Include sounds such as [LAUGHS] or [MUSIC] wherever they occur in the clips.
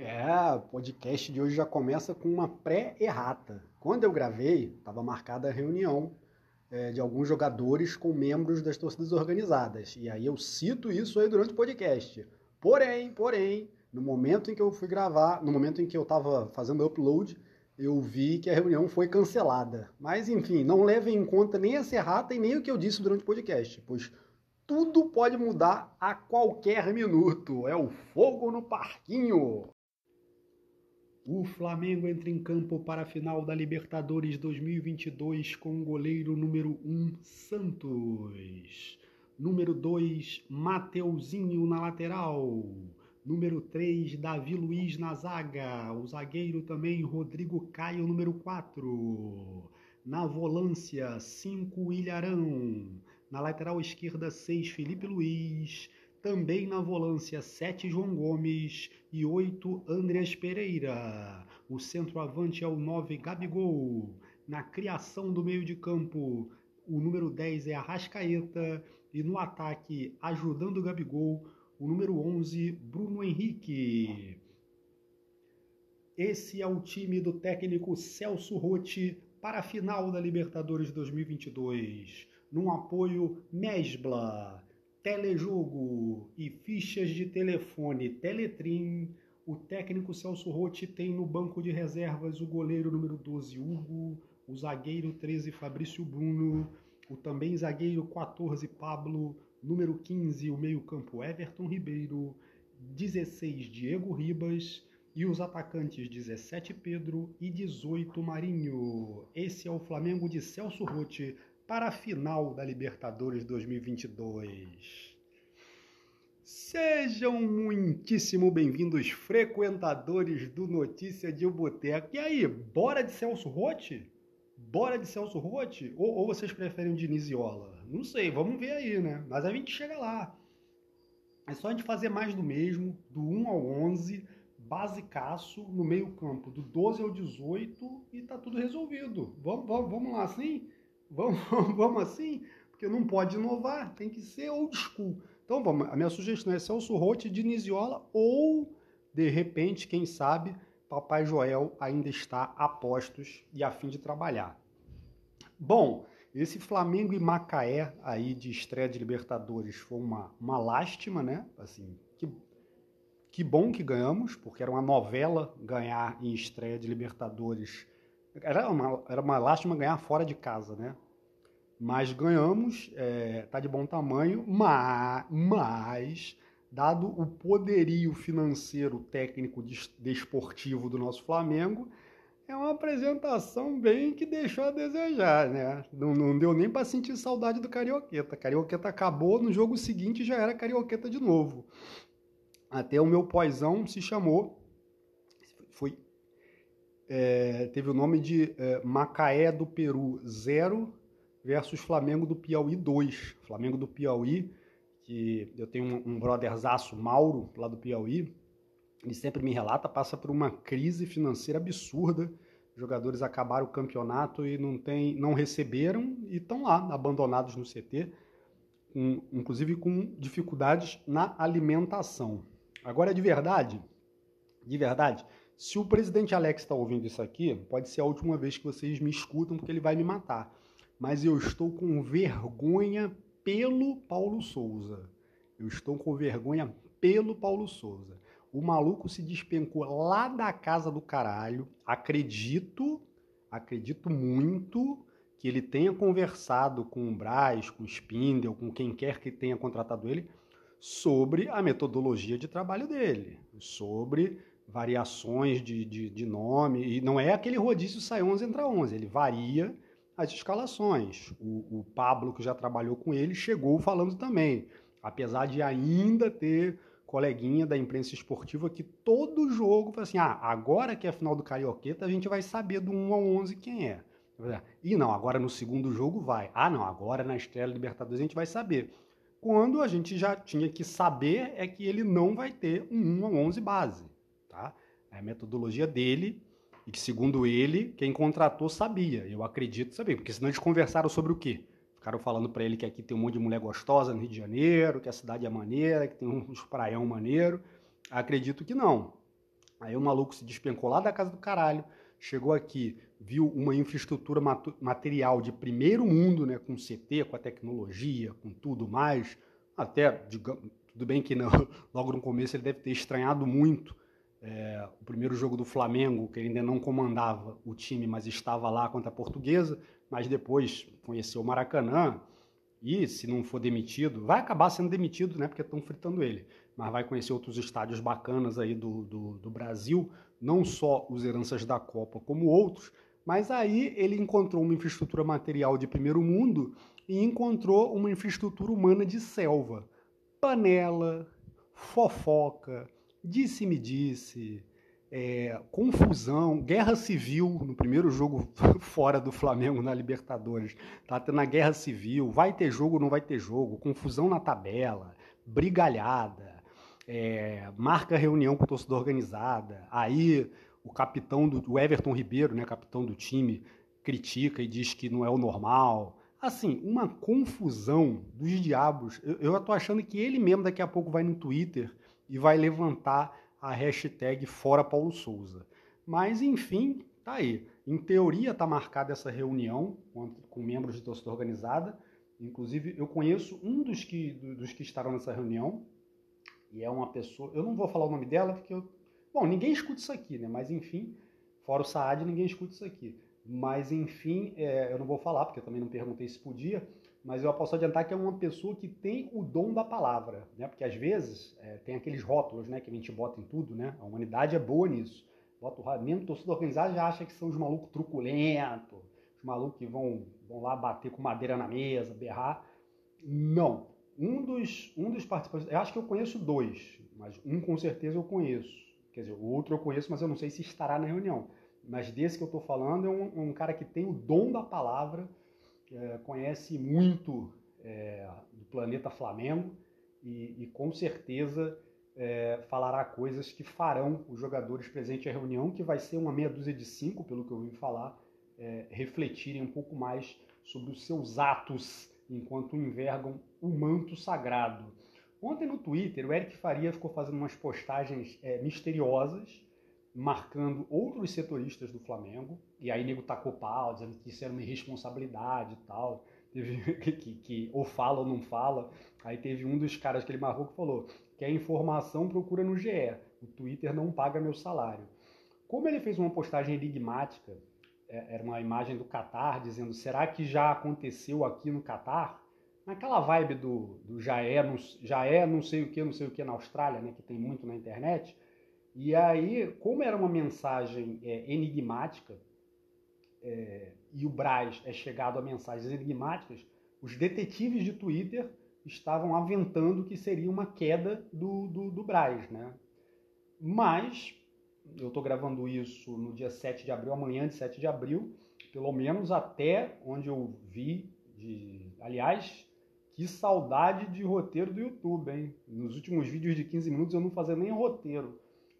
É, o podcast de hoje já começa com uma pré-errata. Quando eu gravei, estava marcada a reunião é, de alguns jogadores com membros das torcidas organizadas. E aí eu cito isso aí durante o podcast. Porém, porém, no momento em que eu fui gravar, no momento em que eu estava fazendo upload, eu vi que a reunião foi cancelada. Mas enfim, não levem em conta nem essa errata e nem o que eu disse durante o podcast, pois tudo pode mudar a qualquer minuto. É o fogo no parquinho. O Flamengo entra em campo para a final da Libertadores 2022 com o goleiro número 1, Santos. Número 2, Mateuzinho na lateral. Número 3, Davi Luiz na zaga. O zagueiro também, Rodrigo Caio, número 4. Na volância, 5, Ilharão. Na lateral esquerda, 6, Felipe Luiz. Também na volância, 7 João Gomes e 8 Andreas Pereira. O centroavante é o 9 Gabigol. Na criação do meio de campo, o número 10 é Arrascaeta. E no ataque, ajudando o Gabigol, o número 11 Bruno Henrique. Esse é o time do técnico Celso Rotti para a final da Libertadores 2022. Num apoio Mesbla telejogo e fichas de telefone Teletrim, o técnico Celso Rotti tem no banco de reservas o goleiro número 12 Hugo, o zagueiro 13 Fabrício Bruno, o também zagueiro 14 Pablo, número 15 o meio-campo Everton Ribeiro, 16 Diego Ribas e os atacantes 17 Pedro e 18 Marinho. Esse é o Flamengo de Celso Rotti para a final da Libertadores 2022. Sejam muitíssimo bem-vindos, frequentadores do Notícia de Boteco. E aí, bora de Celso Rotti? Bora de Celso Rotti? Ou, ou vocês preferem o Diniz? Não sei, vamos ver aí, né? Mas a gente chega lá. É só a gente fazer mais do mesmo, do 1 ao 11, basicaço no meio campo, do 12 ao 18 e tá tudo resolvido. Vamos, vamos, vamos lá assim? [LAUGHS] Vamos, vamos assim? Porque não pode inovar, tem que ser old school. Então vamos, a minha sugestão é Celso Rotti, Diniziola ou, de repente, quem sabe, Papai Joel ainda está a postos e a fim de trabalhar. Bom, esse Flamengo e Macaé aí de estreia de Libertadores foi uma, uma lástima, né? Assim, que, que bom que ganhamos, porque era uma novela ganhar em estreia de Libertadores era uma, era uma lástima ganhar fora de casa, né? Mas ganhamos, é, tá de bom tamanho, mas, mas dado o poderio financeiro, técnico, desportivo do nosso Flamengo, é uma apresentação bem que deixou a desejar, né? Não, não deu nem para sentir saudade do Carioqueta. Carioqueta acabou, no jogo seguinte já era Carioqueta de novo. Até o meu pós-ão se chamou, foi é, teve o nome de é, Macaé do Peru 0 versus Flamengo do Piauí 2. Flamengo do Piauí, que eu tenho um, um brotherzaço, Mauro, lá do Piauí, ele sempre me relata, passa por uma crise financeira absurda. Jogadores acabaram o campeonato e não, tem, não receberam e estão lá, abandonados no CT, inclusive com dificuldades na alimentação. Agora, de verdade, de verdade, se o presidente Alex está ouvindo isso aqui, pode ser a última vez que vocês me escutam, porque ele vai me matar. Mas eu estou com vergonha pelo Paulo Souza. Eu estou com vergonha pelo Paulo Souza. O maluco se despencou lá da casa do caralho. Acredito, acredito muito que ele tenha conversado com o Braz, com o Spindel, com quem quer que tenha contratado ele, sobre a metodologia de trabalho dele, sobre variações de, de, de, nome, e não é aquele rodízio sai 11 entra 11, ele varia as escalações. O, o Pablo, que já trabalhou com ele, chegou falando também, apesar de ainda ter coleguinha da imprensa esportiva que todo jogo fala assim, ah, agora que é a final do Carioqueta, a gente vai saber do 1 ao 11 quem é. E não, agora no segundo jogo vai. Ah, não, agora na Estrela Libertadores a gente vai saber. Quando a gente já tinha que saber é que ele não vai ter um 1 ao 11 base. Tá? É a metodologia dele e que, segundo ele, quem contratou sabia. Eu acredito saber, porque senão eles conversaram sobre o quê? Ficaram falando para ele que aqui tem um monte de mulher gostosa no Rio de Janeiro, que a cidade é maneira, que tem uns praião maneiro. Acredito que não. Aí o maluco se despencou lá da casa do caralho, chegou aqui, viu uma infraestrutura material de primeiro mundo, né, com CT, com a tecnologia, com tudo mais, até, digamos, tudo bem que não, [LAUGHS] logo no começo ele deve ter estranhado muito é, o primeiro jogo do Flamengo, que ele ainda não comandava o time, mas estava lá contra a Portuguesa, mas depois conheceu o Maracanã e, se não for demitido, vai acabar sendo demitido, né, porque estão fritando ele, mas vai conhecer outros estádios bacanas aí do, do, do Brasil, não só os heranças da Copa, como outros, mas aí ele encontrou uma infraestrutura material de primeiro mundo e encontrou uma infraestrutura humana de selva. Panela, fofoca, disse-me-disse, é, confusão, guerra civil no primeiro jogo [LAUGHS] fora do Flamengo na Libertadores. Tá tendo a guerra civil, vai ter jogo, não vai ter jogo, confusão na tabela, brigalhada, é, marca reunião com torcida organizada. Aí o capitão do o Everton Ribeiro, né, capitão do time, critica e diz que não é o normal. Assim, uma confusão dos diabos. Eu, eu tô achando que ele mesmo daqui a pouco vai no Twitter e vai levantar a hashtag Fora Paulo Souza. Mas, enfim, tá aí. Em teoria está marcada essa reunião com, membros de torcida organizada. Inclusive, eu conheço um dos que, dos que estarão nessa reunião, e é uma pessoa. Eu não vou falar o nome dela, porque eu Bom, ninguém escuta isso aqui, né? Mas enfim, fora o Saad, ninguém escuta isso aqui. Mas enfim, é, eu não vou falar, porque eu também não perguntei se podia, mas eu posso adiantar que é uma pessoa que tem o dom da palavra, né? Porque às vezes é, tem aqueles rótulos, né, que a gente bota em tudo, né? A humanidade é boa nisso. Bota o mesmo torcedor organizado já acha que são os malucos truculentos, os malucos que vão, vão lá bater com madeira na mesa, berrar. Não. Um dos, um dos participantes, eu acho que eu conheço dois, mas um com certeza eu conheço Quer dizer, o outro eu conheço, mas eu não sei se estará na reunião. Mas desse que eu estou falando é um, um, cara que tem o dom da palavra, é, conhece muito é, do planeta Flamengo e, e com certeza é, falará coisas que farão os jogadores presentes à reunião, que vai ser uma meia dúzia de cinco, pelo que eu ouvi falar, é, refletirem um pouco mais sobre os seus atos enquanto envergam o manto sagrado. Ontem no Twitter, o Eric Faria ficou fazendo umas postagens é, misteriosas, marcando outros setoristas do Flamengo, e aí nego tacou pau, dizendo que isso era uma irresponsabilidade e tal, [LAUGHS] teve, que, que, ou fala ou não fala. Aí teve um dos caras que ele marcou que falou que a informação procura no GE, o Twitter não paga meu salário. Como ele fez uma postagem enigmática, é, era uma imagem do Catar dizendo: será que já aconteceu aqui no Catar? naquela vibe do, do já, é, não, já é não sei o que, não sei o que na Austrália, né, que tem muito na internet. E aí, como era uma mensagem é, enigmática, é, e o Braz é chegado a mensagens enigmáticas, os detetives de Twitter estavam aventando que seria uma queda do, do, do Braz, né? Mas, eu estou gravando isso no dia 7 de abril, amanhã de 7 de abril, pelo menos até onde eu vi, de, aliás, que saudade de roteiro do YouTube, hein? Nos últimos vídeos de 15 minutos eu não fazia nem roteiro.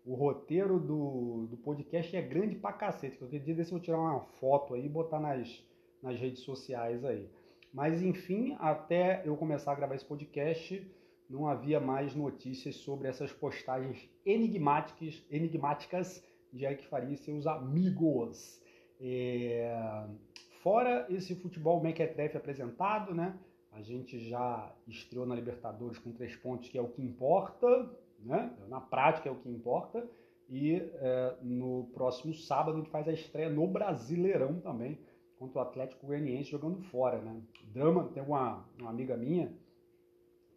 O roteiro do, do podcast é grande pra cacete. Qualquer dia desse eu vou tirar uma foto aí e botar nas, nas redes sociais aí. Mas enfim, até eu começar a gravar esse podcast, não havia mais notícias sobre essas postagens enigmáticas, enigmáticas de Eric Faria e seus amigos. É... Fora esse futebol mequetrefe apresentado, né? A gente já estreou na Libertadores com três pontos, que é o que importa, né? na prática é o que importa. E é, no próximo sábado a gente faz a estreia no Brasileirão também, contra o Atlético Goianiense jogando fora. Né? Drama, tem uma, uma amiga minha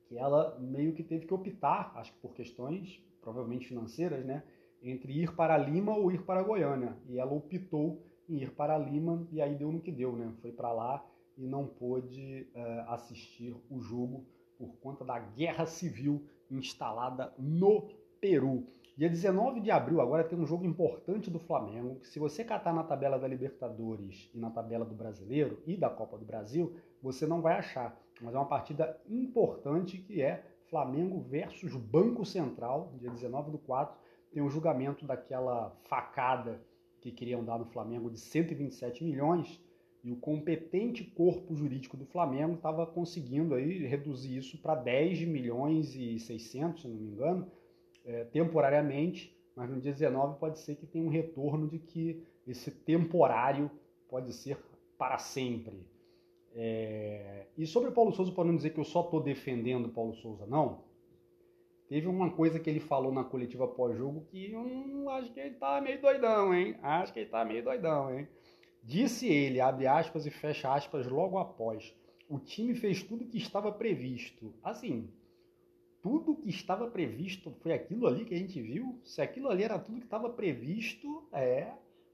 que ela meio que teve que optar, acho que por questões provavelmente financeiras, né? entre ir para Lima ou ir para Goiânia. E ela optou em ir para Lima e aí deu no que deu, né? Foi para lá e não pôde uh, assistir o jogo por conta da guerra civil instalada no Peru. Dia 19 de abril agora tem um jogo importante do Flamengo, que se você catar na tabela da Libertadores e na tabela do Brasileiro e da Copa do Brasil, você não vai achar. Mas é uma partida importante que é Flamengo versus Banco Central, dia 19 do 4, tem o julgamento daquela facada que queriam dar no Flamengo de 127 milhões, e o competente corpo jurídico do Flamengo estava conseguindo aí reduzir isso para 10 milhões e 600, se não me engano, é, temporariamente, mas no dia 19 pode ser que tenha um retorno de que esse temporário pode ser para sempre. É... E sobre o Paulo Souza, para não dizer que eu só estou defendendo o Paulo Souza, não, teve uma coisa que ele falou na coletiva pós-jogo que eu acho que ele tá meio doidão, hein? Acho que ele tá meio doidão, hein? Disse ele, abre aspas e fecha aspas logo após. O time fez tudo que estava previsto. Assim, tudo que estava previsto foi aquilo ali que a gente viu? Se aquilo ali era tudo que estava previsto, é.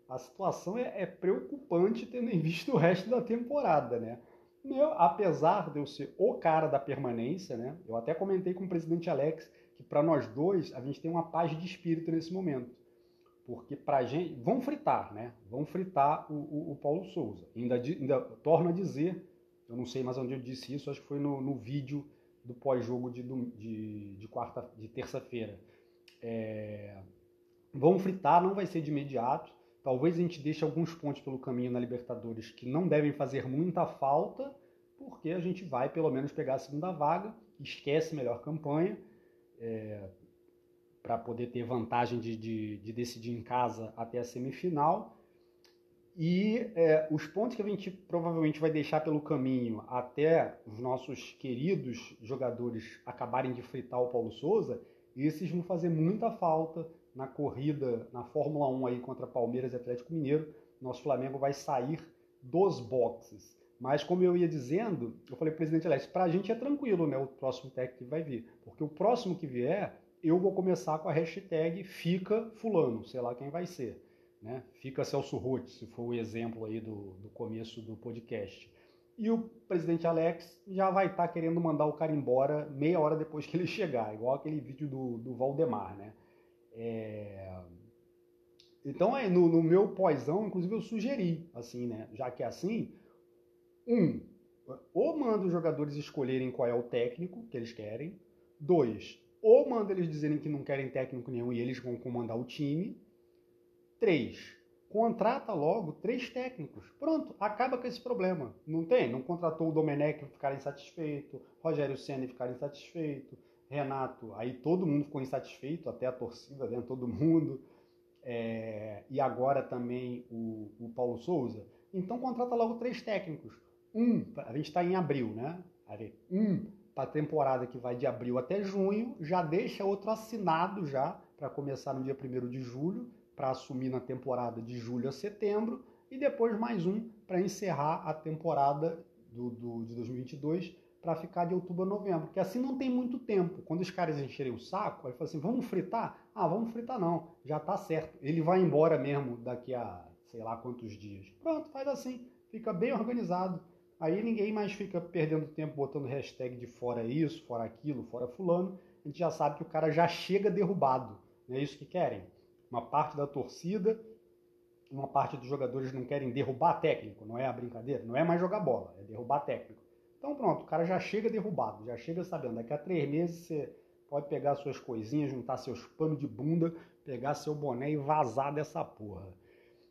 A situação é, é, preocupante tendo em vista o resto da temporada, né? Meu, apesar de eu ser o cara da permanência, né? Eu até comentei com o presidente Alex que para nós dois a gente tem uma paz de espírito nesse momento. Porque para gente. Vão fritar, né? Vão fritar o, o, o Paulo Souza. Ainda, ainda torno a dizer, eu não sei mais onde eu disse isso, acho que foi no, no vídeo do pós-jogo de, de, de, quarta, de terça-feira. É, vão fritar, não vai ser de imediato. Talvez a gente deixe alguns pontos pelo caminho na Libertadores que não devem fazer muita falta, porque a gente vai pelo menos pegar a segunda vaga, esquece melhor campanha, é, para poder ter vantagem de, de, de, decidir em casa até a semifinal. E é, os pontos que a gente provavelmente vai deixar pelo caminho até os nossos queridos jogadores acabarem de fritar o Paulo Souza, esses vão fazer muita falta na corrida na Fórmula 1 aí contra Palmeiras e Atlético Mineiro. Nosso Flamengo vai sair dos boxes. Mas como eu ia dizendo, eu falei, presidente Alex, para a gente é tranquilo, né? O próximo técnico que vai vir. Porque o próximo que vier, eu vou começar com a hashtag fica fulano, sei lá quem vai ser. Né? Fica Celso Roth, se for o exemplo aí do, do começo do podcast. E o presidente Alex já vai estar tá querendo mandar o cara embora meia hora depois que ele [LAUGHS] chegar, igual aquele vídeo do, do Valdemar, né? É... Então, aí, no, no meu pós-ão, inclusive, eu sugeri, assim, né? Já que é assim, um, ou manda os jogadores escolherem qual é o técnico que eles querem. Dois, ou manda eles dizerem que não querem técnico nenhum e eles vão comandar o time. Três, contrata logo três técnicos. Pronto, acaba com esse problema. Não tem? Não contratou o Domenech ficar insatisfeito, Rogério Senna ficar insatisfeito, Renato, aí todo mundo ficou insatisfeito, até a torcida, né? todo mundo. É... e agora também o, o Paulo Souza. Então contrata logo três técnicos. Um, a gente está em abril, né? Um para a temporada que vai de abril até junho, já deixa outro assinado já para começar no dia 1 de julho para assumir na temporada de julho a setembro e depois mais um para encerrar a temporada do, do de 2022 para ficar de outubro a novembro, porque assim não tem muito tempo. Quando os caras encherem o saco, aí fala assim, vamos fritar? Ah, vamos fritar não, já está certo. Ele vai embora mesmo daqui a sei lá quantos dias. Pronto, faz assim, fica bem organizado. Aí ninguém mais fica perdendo tempo botando hashtag de fora isso, fora aquilo, fora fulano. A gente já sabe que o cara já chega derrubado. Não é isso que querem? Uma parte da torcida, uma parte dos jogadores não querem derrubar técnico, não é a brincadeira? Não é mais jogar bola, é derrubar técnico. Então pronto, o cara já chega derrubado, já chega sabendo. Daqui a três meses você pode pegar suas coisinhas, juntar seus panos de bunda, pegar seu boné e vazar dessa porra.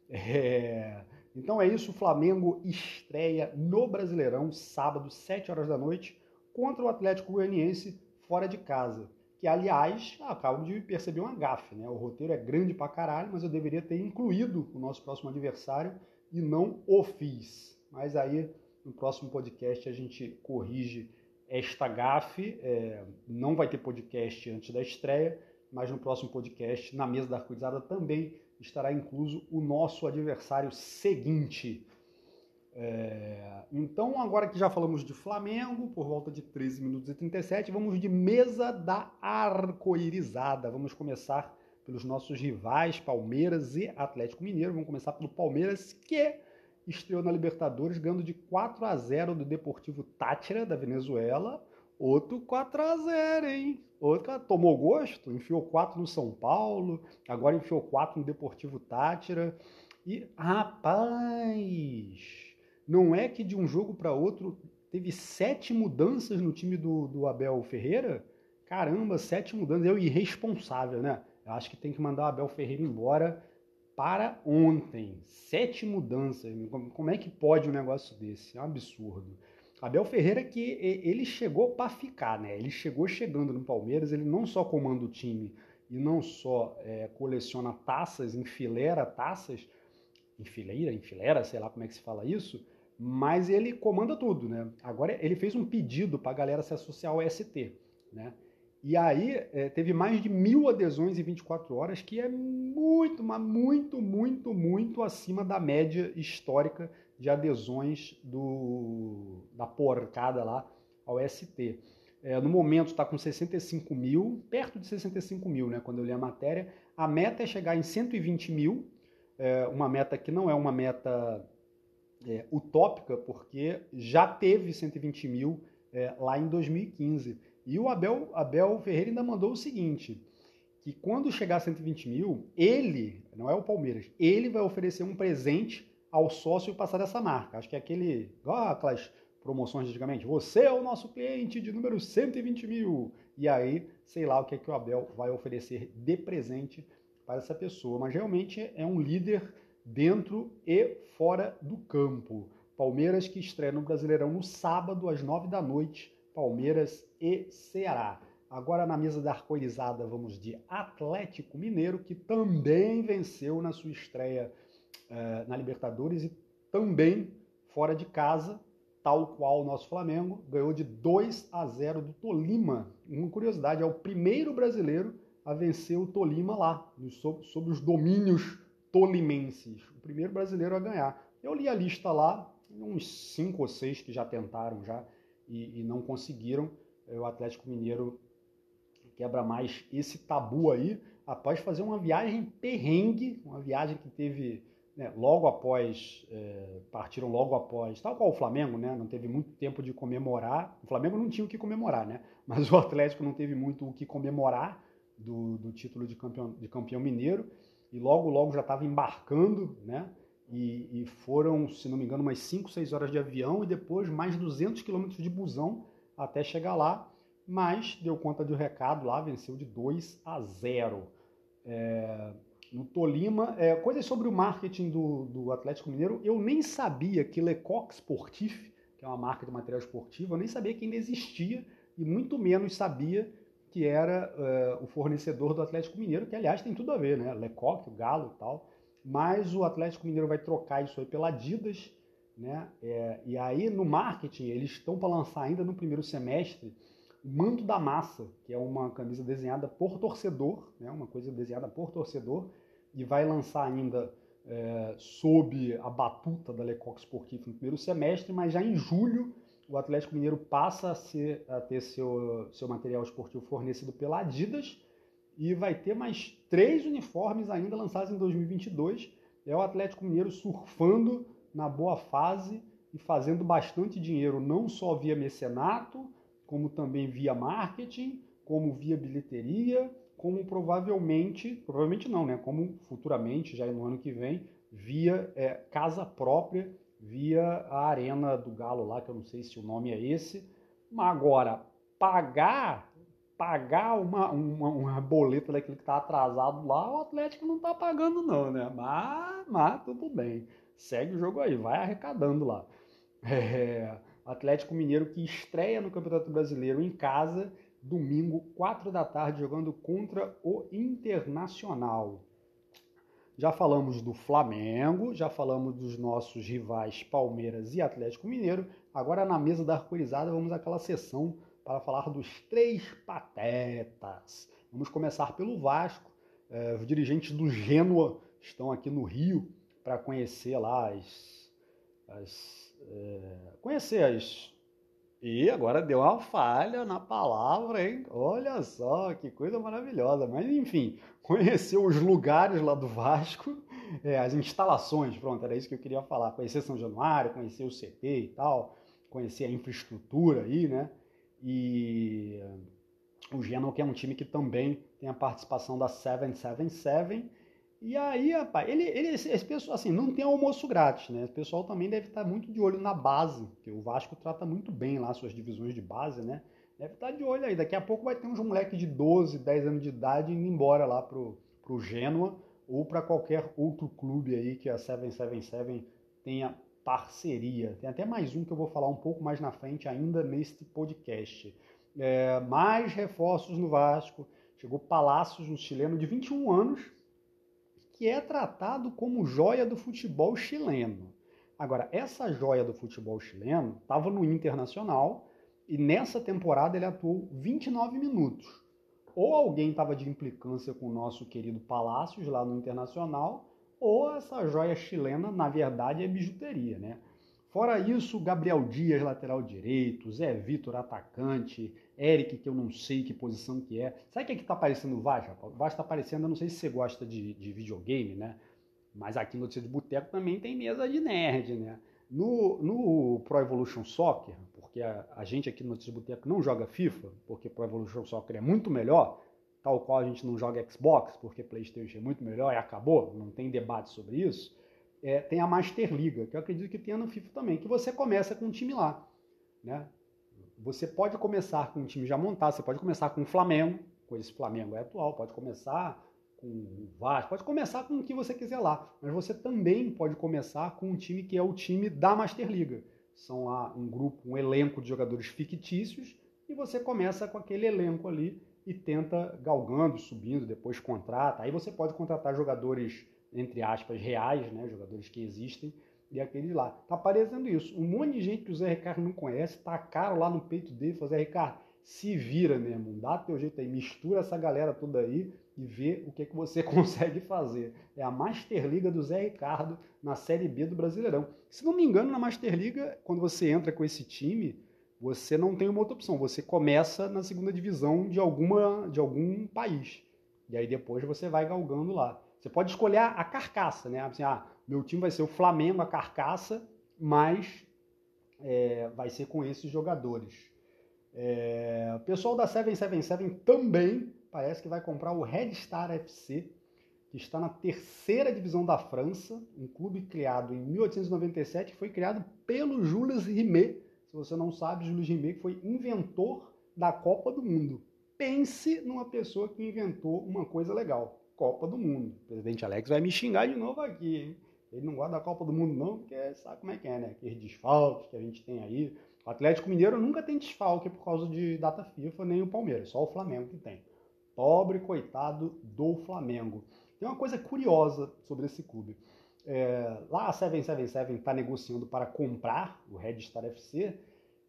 É... Então é isso, o Flamengo estreia no Brasileirão, sábado, 7 horas da noite, contra o Atlético Goianiense fora de casa que aliás, acabo de perceber uma gafe, né? O roteiro é grande pra caralho, mas eu deveria ter incluído o nosso próximo adversário e não o fiz. Mas aí, no próximo podcast, a gente corrige esta gafe. É, não vai ter podcast antes da estreia, mas no próximo podcast, na mesa da arco também estará incluso o nosso adversário seguinte. É, então, agora que já falamos de Flamengo, por volta de 13 minutos e 37, vamos de mesa da arco-irizada. Vamos começar pelos nossos rivais, Palmeiras e Atlético Mineiro. Vamos começar pelo Palmeiras, que estreou na Libertadores, ganhando de 4 a 0 do Deportivo Tátira, da Venezuela. Outro 4 a 0 hein? Outro tomou gosto, enfiou 4 no São Paulo, agora enfiou 4 no Deportivo Tátira. E, rapaz, não é que de um jogo para outro teve sete mudanças no time do, do Abel Ferreira? Caramba, sete mudanças. É o irresponsável, né? Eu acho que tem que mandar o Abel Ferreira embora para ontem. Sete mudanças. Como é que pode um negócio desse? É um absurdo. Abel Ferreira que ele chegou para ficar, né? Ele chegou chegando no Palmeiras, ele não só comanda o time e não só é, coleciona taças, enfileira taças, enfileira, enfileira, sei lá como é que se fala isso, mas ele comanda tudo, né? Agora ele fez um pedido para a galera se associar ao ST, né? E aí é, teve mais de mil adesões em 24 horas, que é muito, mas muito, muito, muito acima da média histórica de adesões do, da porcada lá ao ST. É, no momento está com 65 mil, perto de 65 mil, né, quando eu li a matéria. A meta é chegar em 120 mil, é, uma meta que não é uma meta é, utópica, porque já teve 120 mil é, lá em 2015. E o Abel, Abel Ferreira ainda mandou o seguinte, que quando chegar a 120 mil, ele, não é o Palmeiras, ele vai oferecer um presente ao sócio passar dessa marca. Acho que é aquele, igual aquelas promoções antigamente, você é o nosso cliente de número 120 mil. E aí, sei lá o que é que o Abel vai oferecer de presente para essa pessoa. Mas realmente é um líder dentro e fora do campo. Palmeiras que estreia no Brasileirão no sábado às nove da noite. Palmeiras e Ceará. Agora na mesa da arcoirizada vamos de Atlético Mineiro, que também venceu na sua estreia uh, na Libertadores e também fora de casa, tal qual o nosso Flamengo, ganhou de 2 a 0 do Tolima. Uma curiosidade, é o primeiro brasileiro a vencer o Tolima lá, sob, sob os domínios tolimenses. O primeiro brasileiro a ganhar. Eu li a lista lá, uns cinco ou seis que já tentaram já e, e não conseguiram. O Atlético Mineiro quebra mais esse tabu aí após fazer uma viagem perrengue, uma viagem que teve né, logo após, é, partiram logo após, tal qual o Flamengo, né, não teve muito tempo de comemorar. O Flamengo não tinha o que comemorar, né, [LAUGHS] mas o Atlético não teve muito o que comemorar do, do título de campeão, de campeão mineiro e logo, logo já estava embarcando, né, e, e, foram, se não me engano, umas 5, 6 horas de avião e depois mais 200 quilômetros de busão até chegar lá, mas deu conta do recado lá, venceu de 2 a 0. É, no Tolima, é, coisas sobre o marketing do, do Atlético Mineiro, eu nem sabia que Lecoq Sportif, que é uma marca de material esportivo, eu nem sabia que ainda existia e muito menos sabia que era uh, o fornecedor do Atlético Mineiro, que aliás tem tudo a ver, né? Lecoq, o Galo e tal. Mas o Atlético Mineiro vai trocar isso aí pela Adidas, né? É, e aí no marketing eles estão para lançar ainda no primeiro semestre o Manto da Massa, que é uma camisa desenhada por torcedor, né? Uma coisa desenhada por torcedor e vai lançar ainda é, sob a batuta da Lecoq Sportif no primeiro semestre, mas já em julho o Atlético Mineiro passa a, ser, a ter seu, seu material esportivo fornecido pela Adidas e vai ter mais três uniformes ainda lançados em 2022. É o Atlético Mineiro surfando na boa fase e fazendo bastante dinheiro, não só via mecenato, como também via marketing, como via bilheteria, como provavelmente, provavelmente não, né? Como futuramente, já no ano que vem, via é, casa própria via a Arena do Galo lá, que eu não sei se o nome é esse. Mas agora, pagar pagar uma, uma, uma boleta daquele que está atrasado lá, o Atlético não está pagando não, né? Mas, mas tudo bem. Segue o jogo aí, vai arrecadando lá. [LAUGHS] É, Atlético Mineiro que estreia no Campeonato Brasileiro em casa, domingo, 4 da tarde, jogando contra o Internacional. Já falamos do Flamengo, já falamos dos nossos rivais Palmeiras e Atlético Mineiro. Agora na mesa da arcorizada vamos àquela sessão para falar dos três patetas. Vamos começar pelo Vasco. É, os dirigentes do Gênua estão aqui no Rio para conhecer lá as, as é, conhecer as e agora deu uma falha na palavra, hein? Olha só, que coisa maravilhosa. Mas enfim, conhecer os lugares lá do Vasco, é, as instalações, pronto, era isso que eu queria falar. Conhecer São Januário, conhecer o CT e tal, conhecer a infraestrutura aí, né? E o Genoa, que é um time que também tem a participação da 777 e aí, rapaz, ele, ele, esse, esse, pessoal, assim, não tem almoço grátis, né? O pessoal também deve estar muito de olho na base, que o Vasco trata muito bem lá suas divisões de base, né? Deve estar de olho aí. Daqui a pouco vai ter uns moleques de 12, 10 anos de idade indo embora lá pro, pro Genoa ou para qualquer outro clube aí que a 777 tenha parceria. Tem até mais um que eu vou falar um pouco mais na frente ainda neste podcast. É, mais reforços no Vasco Chegou Palácios, um chileno de 21 anos, que é tratado como joia do futebol chileno. Agora, essa joia do futebol chileno estava no Internacional e nessa temporada ele atuou 29 minutos. Ou alguém estava de implicância com o nosso querido Palácios lá no Internacional, ou essa joia chilena, na verdade, é bijuteria, né? Fora isso, Gabriel Dias, lateral direito, Zé Vitor, atacante, Eric, que eu não sei que posição que é. Sabe o que é que tá aparecendo o Vasco? O tá aparecendo, eu não sei se você gosta de, de videogame, né? Mas aqui no Notícia de Boteco também tem mesa de nerd, né? No, no Pro Evolution Soccer, porque a, a gente aqui no Notícia de Boteco não joga FIFA, porque Pro Evolution Soccer é muito melhor, tal qual a gente não joga Xbox, porque PlayStation é muito melhor e acabou, não tem debate sobre isso, é, tem a Master Liga, que eu acredito que tenha no FIFA também, que você começa com um time lá. Né? Você pode começar com um time já montado, você pode começar com o Flamengo, com esse Flamengo é atual, pode começar com o Vasco, pode começar com o que você quiser lá, mas você também pode começar com um time que é o time da Master Liga. São lá um grupo, um elenco de jogadores fictícios, e você começa com aquele elenco ali e tenta galgando, subindo, depois contrata. Aí você pode contratar jogadores, entre aspas, reais, né? jogadores que existem, e aquele lá. Tá aparecendo isso. Um monte de gente que o Zé Ricardo não conhece, tacaram lá no peito dele falou, Zé Ricardo, se vira mesmo, dá teu jeito aí, mistura essa galera toda aí e vê o que, que você [LAUGHS] consegue fazer. É a Master Liga do Zé Ricardo na Série B do Brasileirão. Se não me engano, na Master Liga, quando você entra com esse time, você não tem uma outra opção. Você começa na segunda divisão de, alguma, de algum país. E aí depois você vai galgando lá. Você pode escolher a, carcaça, né? Assim, ah, meu time vai ser o Flamengo, a carcaça, mas é, vai ser com esses jogadores. É, o pessoal da 777 também parece que vai comprar o Red Star FC, que está na terceira divisão da França, um clube criado em 1897, que foi criado pelo Jules Rimet, se você não sabe, Júlio Rimet foi inventor da Copa do Mundo. Pense numa pessoa que inventou uma coisa legal. Copa do Mundo. O presidente Alex vai me xingar de novo aqui, hein? Ele não gosta da Copa do Mundo não, porque sabe como é que é, né? Aqueles desfalques que a gente tem aí. O Atlético Mineiro nunca tem desfalque por causa de data FIFA, nem o Palmeiras, só o Flamengo que tem. Pobre coitado do Flamengo. Tem uma coisa curiosa sobre esse clube. É, lá a 777 está negociando para comprar o Red Star FC,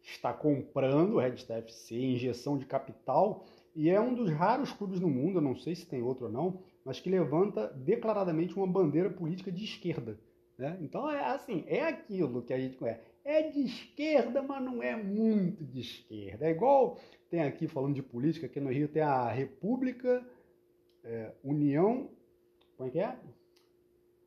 está comprando o Red Star FC, injeção de capital, e é um dos raros clubes no mundo, eu não sei se tem outro ou não, mas que levanta declaradamente uma bandeira política de esquerda. Né? Então é assim, é aquilo que a gente conhece. É de esquerda, mas não é muito de esquerda. É igual tem aqui falando de política, aqui no Rio tem a República é, União. Como é que é?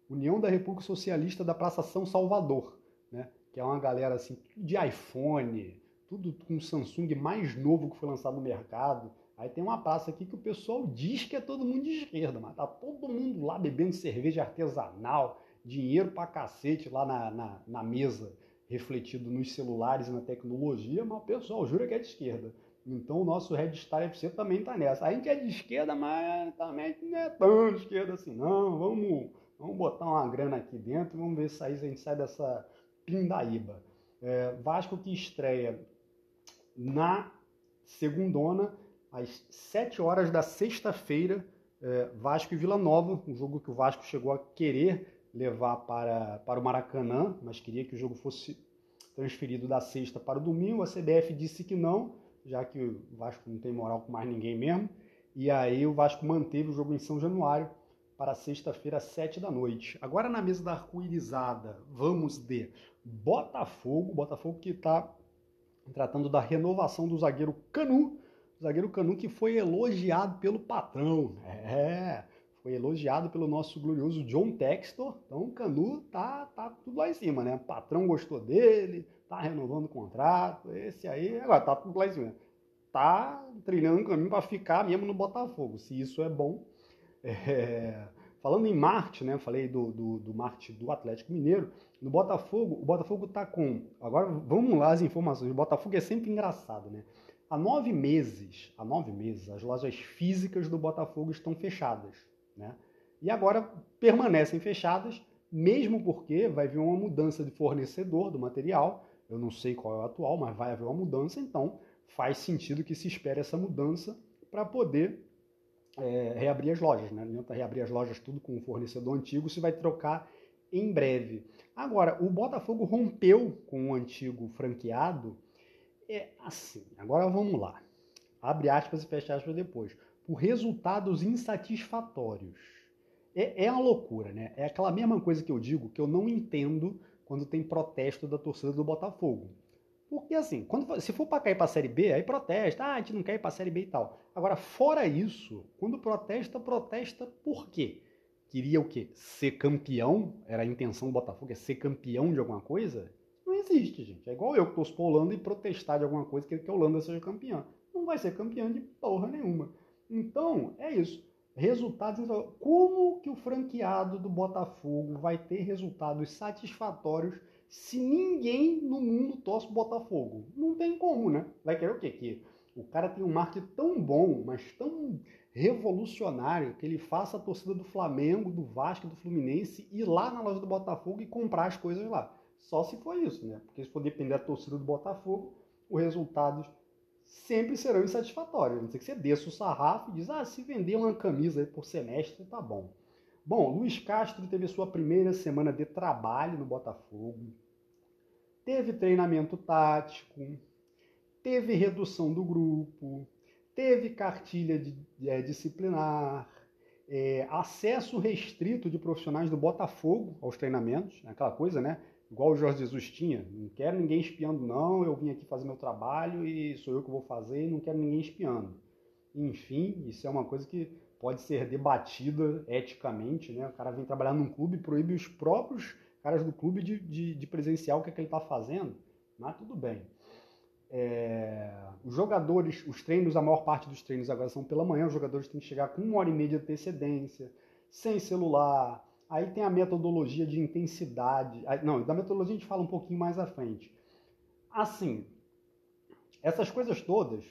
União da República Socialista da Praça São Salvador, né? que é uma galera assim, de iPhone, tudo com Samsung mais novo que foi lançado no mercado. Aí tem uma praça aqui que o pessoal diz que é todo mundo de esquerda, mas tá todo mundo lá bebendo cerveja artesanal, dinheiro pra cacete lá na, na, na mesa, refletido nos celulares e na tecnologia, mas o pessoal jura que é de esquerda. Então o nosso Red Star FC também tá nessa. A gente é de esquerda, mas também não é tão de esquerda assim, não. Vamos Vamos botar uma grana aqui dentro, vamos ver se a gente sai dessa pindaíba. É, Vasco que estreia na segundona, às 7 horas da sexta-feira, é, Vasco e Vila Nova, um jogo que o Vasco chegou a querer levar para, para o Maracanã, mas queria que o jogo fosse transferido da sexta para o domingo. A CBF disse que não, já que o Vasco não tem moral com mais ninguém mesmo. E aí o Vasco manteve o jogo em São Januário para sexta-feira, às sete da noite. Agora na mesa da arco-irizada, vamos de Botafogo. Botafogo que está tratando da renovação do zagueiro Canu. Zagueiro Canu que foi elogiado pelo patrão. É, foi elogiado pelo nosso glorioso John Textor. Então o Canu tá, tá tudo lá em cima, né? O patrão gostou dele, tá renovando o contrato. Esse aí, agora tá tudo lá em cima. Tá trilhando um caminho para ficar mesmo no Botafogo. Se isso é bom, é, falando em Marte, né? Falei do, do, do Marte do Atlético Mineiro. No Botafogo, o Botafogo está com. Agora vamos lá as informações. O Botafogo é sempre engraçado, né? Há nove meses, há nove meses, as lojas físicas do Botafogo estão fechadas, né? E agora permanecem fechadas, mesmo porque vai haver uma mudança de fornecedor do material. Eu não sei qual é o atual, mas vai haver uma mudança, então faz sentido que se espere essa mudança para poder é, reabrir as lojas, né? Não adianta reabrir as lojas tudo com um fornecedor antigo, se vai trocar em breve. Agora, o Botafogo rompeu com o antigo franqueado. É assim, agora vamos lá. Abre aspas e fecha aspas depois. Por resultados insatisfatórios. É, é uma loucura, né? É aquela mesma coisa que eu digo que eu não entendo quando tem protesto da torcida do Botafogo. Porque assim, quando, se for para cair para a Série B, aí protesta, ah, a gente não quer ir para a Série B e tal. Agora, fora isso, quando protesta, protesta por quê? Queria o quê? Ser campeão? Era a intenção do Botafogo, é ser campeão de alguma coisa? Existe, gente. É igual eu que torço para Holanda e protestar de alguma coisa que a Holanda seja campeã. Não vai ser campeão de porra nenhuma. Então, é isso. Resultados. Como que o franqueado do Botafogo vai ter resultados satisfatórios se ninguém no mundo torce o Botafogo? Não tem como, né? Vai querer o quê? Que o cara tem um marketing tão bom, mas tão revolucionário, que ele faça a torcida do Flamengo, do Vasco, do Fluminense ir lá na loja do Botafogo e comprar as coisas lá. Só se for isso, né? Porque se for depender da torcida do Botafogo, os resultados sempre serão insatisfatórios. A não ser que você desça o sarrafo e diz, ah, se vender uma camisa por semestre, tá bom. Bom, Luiz Castro teve sua primeira semana de trabalho no Botafogo, teve treinamento tático, teve redução do grupo, teve cartilha de, é, disciplinar, é, acesso restrito de profissionais do Botafogo aos treinamentos, aquela coisa, né? Igual o Jorge Jesus tinha, não quero ninguém espiando não, eu vim aqui fazer meu trabalho e sou eu que vou fazer e não quero ninguém espiando. Enfim, isso é uma coisa que pode ser debatida eticamente, né? O cara vem trabalhar num clube e proíbe os próprios caras do clube de, de, de presenciar o que, é que ele está fazendo, mas tudo bem. É, os jogadores, os treinos, a maior parte dos treinos agora são pela manhã, os jogadores têm que chegar com uma hora e meia de antecedência, sem celular. Aí tem a metodologia de intensidade. Não, da metodologia a gente fala um pouquinho mais à frente. Assim, essas coisas todas,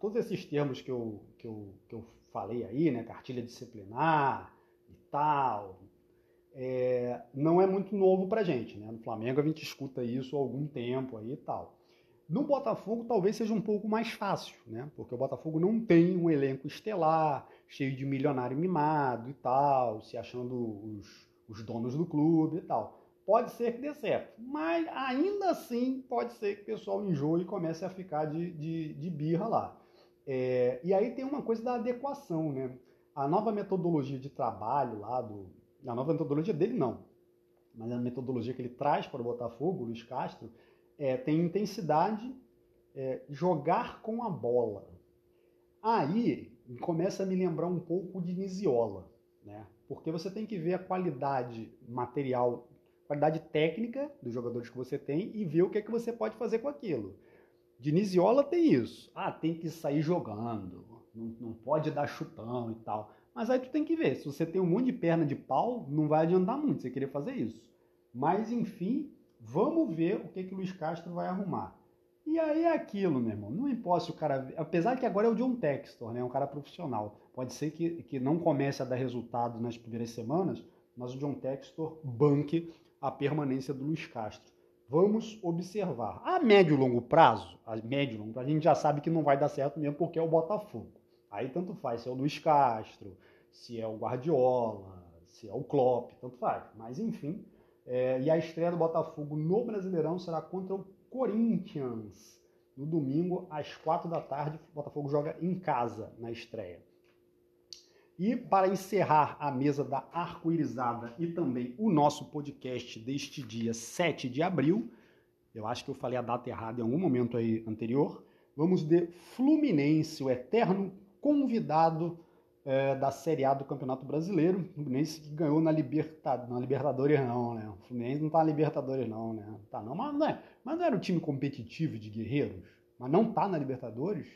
todos esses termos que eu, que eu, que eu falei aí, né, cartilha disciplinar e tal, é, não é muito novo pra gente, né? No Flamengo a gente escuta isso há algum tempo aí e tal. No Botafogo talvez seja um pouco mais fácil, né? Porque o Botafogo não tem um elenco estelar, cheio de milionário mimado e tal, se achando os, os donos do clube e tal. Pode ser que dê certo, mas ainda assim pode ser que o pessoal enjoe e comece a ficar de, de, de birra lá. É, e aí tem uma coisa da adequação, né? A nova metodologia de trabalho lá do. A nova metodologia dele não, mas a metodologia que ele traz para o Botafogo, Luiz Castro, é, tem intensidade, é, jogar com a bola. Aí começa a me lembrar um pouco de Nisiola, né? Porque você tem que ver a qualidade material, qualidade técnica dos jogadores que você tem e ver o que é que você pode fazer com aquilo. Diniziola tem isso. Ah, tem que sair jogando, não, não pode dar chutão e tal. Mas aí tu tem que ver, se você tem um monte de perna de pau, não vai adiantar muito você querer fazer isso. Mas enfim, Vamos ver o que, que o Luiz Castro vai arrumar. E aí é aquilo, meu irmão. Não importa se o cara. Apesar que agora é o John Textor, né? Um cara profissional. Pode ser que, que não comece a dar resultado nas primeiras semanas, mas o John Textor banque a permanência do Luiz Castro. Vamos observar. A médio e longo prazo, a médio e longo prazo, a gente já sabe que não vai dar certo mesmo porque é o Botafogo. Aí tanto faz se é o Luiz Castro, se é o Guardiola, se é o Klopp, tanto faz. Mas enfim, é, e a estreia do Botafogo no Brasileirão será contra o Corinthians. No domingo, às quatro da tarde, o Botafogo joga em casa na estreia. E para encerrar a mesa da arco-irizada e também o nosso podcast deste dia 7 de abril, eu acho que eu falei a data errada em algum momento aí anterior, vamos de Fluminense, o eterno convidado é, da Série A do Campeonato Brasileiro. O Fluminense que ganhou na, Liberta, na Libertadores, não, né? O Fluminense não tá na Libertadores, não, né? Tá, não, mas não, é, mas não era um time competitivo de guerreiros, mas não tá na Libertadores.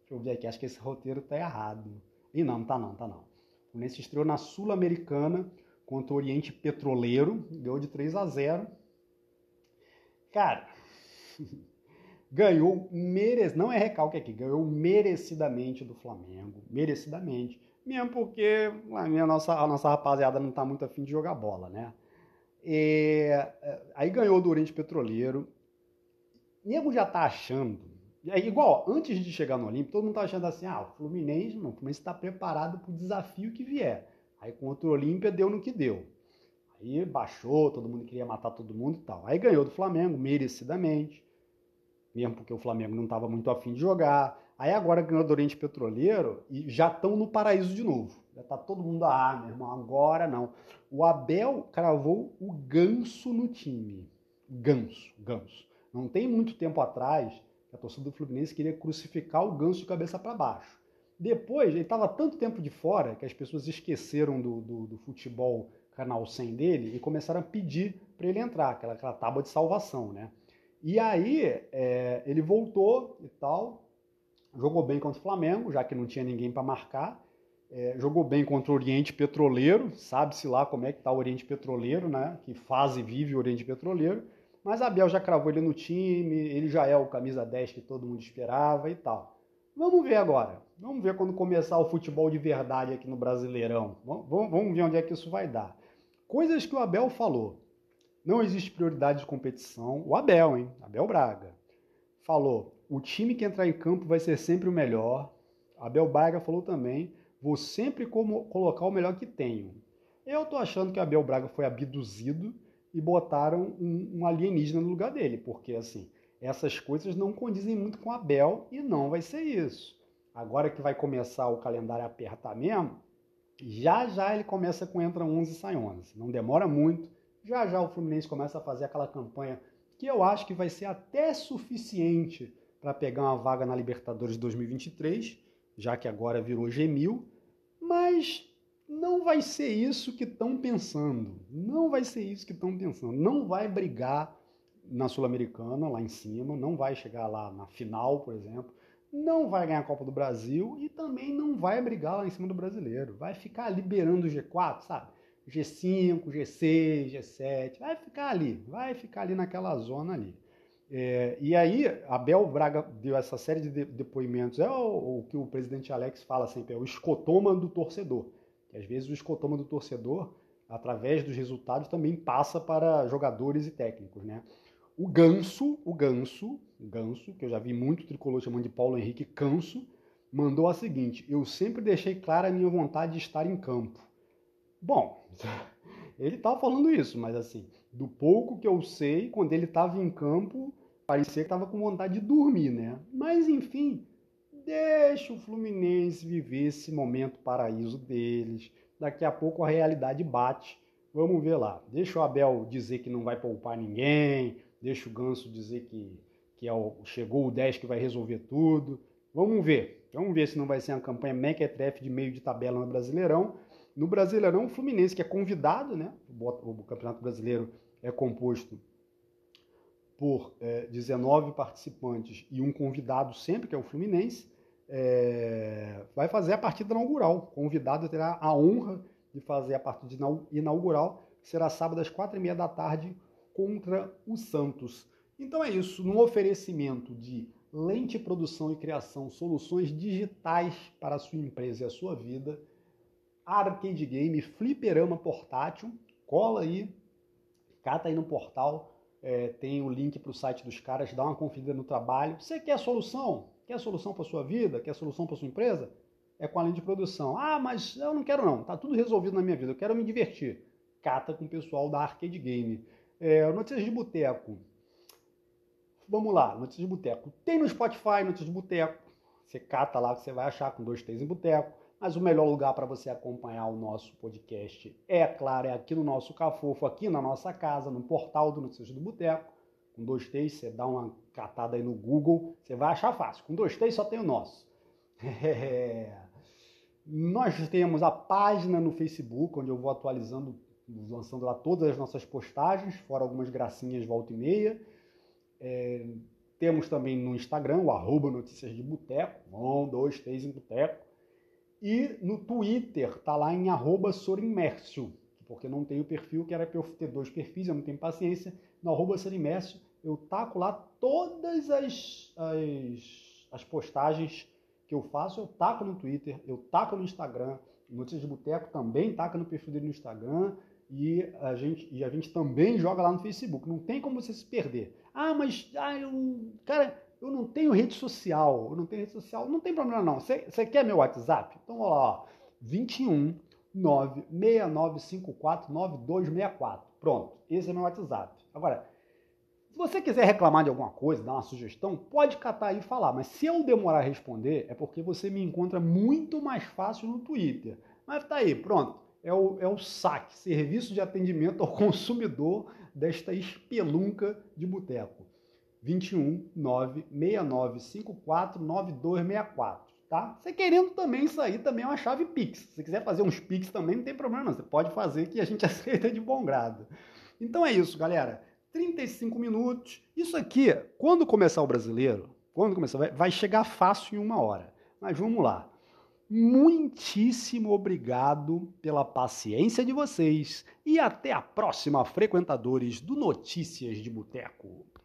Deixa eu ver aqui, acho que esse roteiro tá errado. E não, tá não, tá não. O Fluminense estreou na Sul-Americana contra o Oriente Petroleiro, ganhou de 3 a 0. Cara, [LAUGHS] ganhou merece, não é recalque aqui, ganhou merecidamente do Flamengo, merecidamente mesmo porque a, minha, nossa, a nossa rapaziada não está muito afim de jogar bola, né? E, é, aí ganhou do Oriente Petroleiro. Nego já tá achando, É igual, antes de chegar no Olímpico, todo mundo tá achando assim, ah, o Fluminense, não, o Fluminense está preparado para o desafio que vier. Aí contra o Olímpia deu no que deu. Aí baixou, todo mundo queria matar todo mundo e tal. Aí ganhou do Flamengo, merecidamente, mesmo porque o Flamengo não estava muito afim de jogar. Aí agora ganhou do Oriente Petroleiro e já estão no paraíso de novo. Já tá todo mundo, ah, meu irmão, agora não. O Abel cravou o ganso no time. Ganso, ganso. Não tem muito tempo atrás que a torcida do Fluminense queria crucificar o ganso de cabeça para baixo. Depois, ele estava tanto tempo de fora que as pessoas esqueceram do, do, do futebol canal 100 dele e começaram a pedir para ele entrar, aquela, aquela tábua de salvação, né? E aí é, ele voltou e tal, jogou bem contra o Flamengo, já que não tinha ninguém para marcar, é, jogou bem contra o Oriente Petroleiro, sabe-se lá como é que está o Oriente Petroleiro, né? Que fase vive o Oriente Petroleiro. Mas Abel já cravou ele no time, ele já é o camisa 10 que todo mundo esperava e tal. Vamos ver agora. Vamos ver quando começar o futebol de verdade aqui no Brasileirão. Vamos, vamos ver onde é que isso vai dar. Coisas que o Abel falou. Não existe prioridade de competição. O Abel, hein? Abel Braga. Falou: o time que entrar em campo vai ser sempre o melhor. Abel Braga falou também: vou sempre como, colocar o melhor que tenho. Eu tô achando que Abel Braga foi abduzido e botaram um, um alienígena no lugar dele, porque assim, essas coisas não condizem muito com Abel e não vai ser isso. Agora que vai começar o calendário apertar mesmo, já já ele começa com entra 11 e sai 11. Não demora muito. Já já o Fluminense começa a fazer aquela campanha que eu acho que vai ser até suficiente para pegar uma vaga na Libertadores 2023, já que agora virou G1000, mas não vai ser isso que estão pensando. Não vai ser isso que estão pensando. Não vai brigar na Sul-Americana, lá em cima, não vai chegar lá na final, por exemplo, não vai ganhar a Copa do Brasil e também não vai brigar lá em cima do brasileiro. Vai ficar liberando o G4, sabe? G5, G6, G7, vai ficar ali, vai ficar ali naquela zona ali. É, e aí, Abel Braga deu essa série de depoimentos, é o, o, que o presidente Alex fala sempre, é o escotoma do torcedor. Que às vezes o escotoma do torcedor, através dos resultados, também passa para jogadores e técnicos, né? O Ganso, o Ganso, o Ganso, que eu já vi muito tricolor chamando de Paulo Henrique Canso, mandou a seguinte: Eu sempre deixei clara a minha vontade de estar em campo. Bom, [LAUGHS] ele estava falando isso, mas assim, do pouco que eu sei, quando ele estava em campo, parecia que estava com vontade de dormir, né? Mas enfim, deixa o Fluminense viver esse momento paraíso deles. Daqui a pouco a realidade bate. Vamos ver lá. Deixa o Abel dizer que não vai poupar ninguém, deixa o Ganso dizer que, que é o, chegou o 10 que vai resolver tudo. Vamos ver. Vamos ver se não vai ser uma campanha mequetrefe de meio de tabela no Brasileirão. No Brasileirão, o Fluminense, que é convidado, né? O Campeonato Brasileiro é composto por é, 19 participantes e um convidado sempre, que é o Fluminense, é, vai fazer a partida inaugural. O convidado terá a honra de fazer a partida inaugural, que será sábado às quatro e meia da tarde contra o Santos. Então é isso, num oferecimento de lente produção e criação, soluções digitais para a sua empresa e a sua vida, arcade game, fliperama portátil, cola aí, cata aí no portal, é, tem o link para o site dos caras, dá uma conferida no trabalho. Você quer solução? Quer solução para sua vida? Quer solução para sua empresa? É com a linha de produção. Ah, mas eu não quero não, tá tudo resolvido na minha vida, eu quero me divertir. Cata com o pessoal da Arcade Game. É, notícias de boteco. Vamos lá, notícias de boteco. Tem no Spotify notícias de boteco. Você cata lá que você vai achar com dois, três em boteco. Mas o melhor lugar para você acompanhar o nosso podcast é, claro, é aqui no nosso Cafofo, aqui na nossa casa, no portal do Notícias do Boteco. Com dois T's, você dá uma catada aí no Google, você vai achar fácil. Com dois T's só tem o nosso. É... [LAUGHS] Nós temos a página no Facebook, onde eu vou atualizando, lançando lá todas as nossas postagens, fora algumas gracinhas volta e meia. É... Temos também no Instagram, o arroba Notícias de Boteco, um, dois, três em Boteco. E no Twitter tá lá em arroba Sorimércio, porque não tem o perfil, que era para eu ter dois perfis, eu não tenho paciência. No arroba Sorimércio eu taco lá todas as, as, as postagens que eu faço, eu taco no Twitter, eu taco no Instagram, Notícias de Boteco também taca no perfil dele no Instagram e a gente, e a gente também joga lá no Facebook. Não tem como você se perder. Ah, mas ah, eu, cara, eu não tenho rede social, eu não tenho rede social, não tem problema não. Você quer meu WhatsApp? Então, ó, 21 96954 9264. Pronto, esse é meu WhatsApp. Agora, se você quiser reclamar de alguma coisa, dar uma sugestão, pode catar aí e falar. Mas se eu demorar a responder, é porque você me encontra muito mais fácil no Twitter. Mas tá aí, pronto. É o, é o SAC, Serviço de Atendimento ao Consumidor desta espelunca de boteco. 21 96954 9264, tá? Você querendo também isso aí, também é uma chave Pix. Se quiser fazer uns Pix também, não tem problema. Você pode fazer que a gente [LAUGHS] aceita de bom grado. Então é isso, galera. 35 minutos. Isso aqui, quando começar o brasileiro, quando começar, vai chegar fácil em uma hora. Mas vamos lá. Muitíssimo obrigado pela paciência de vocês e até a próxima, frequentadores do Notícias de Boteco.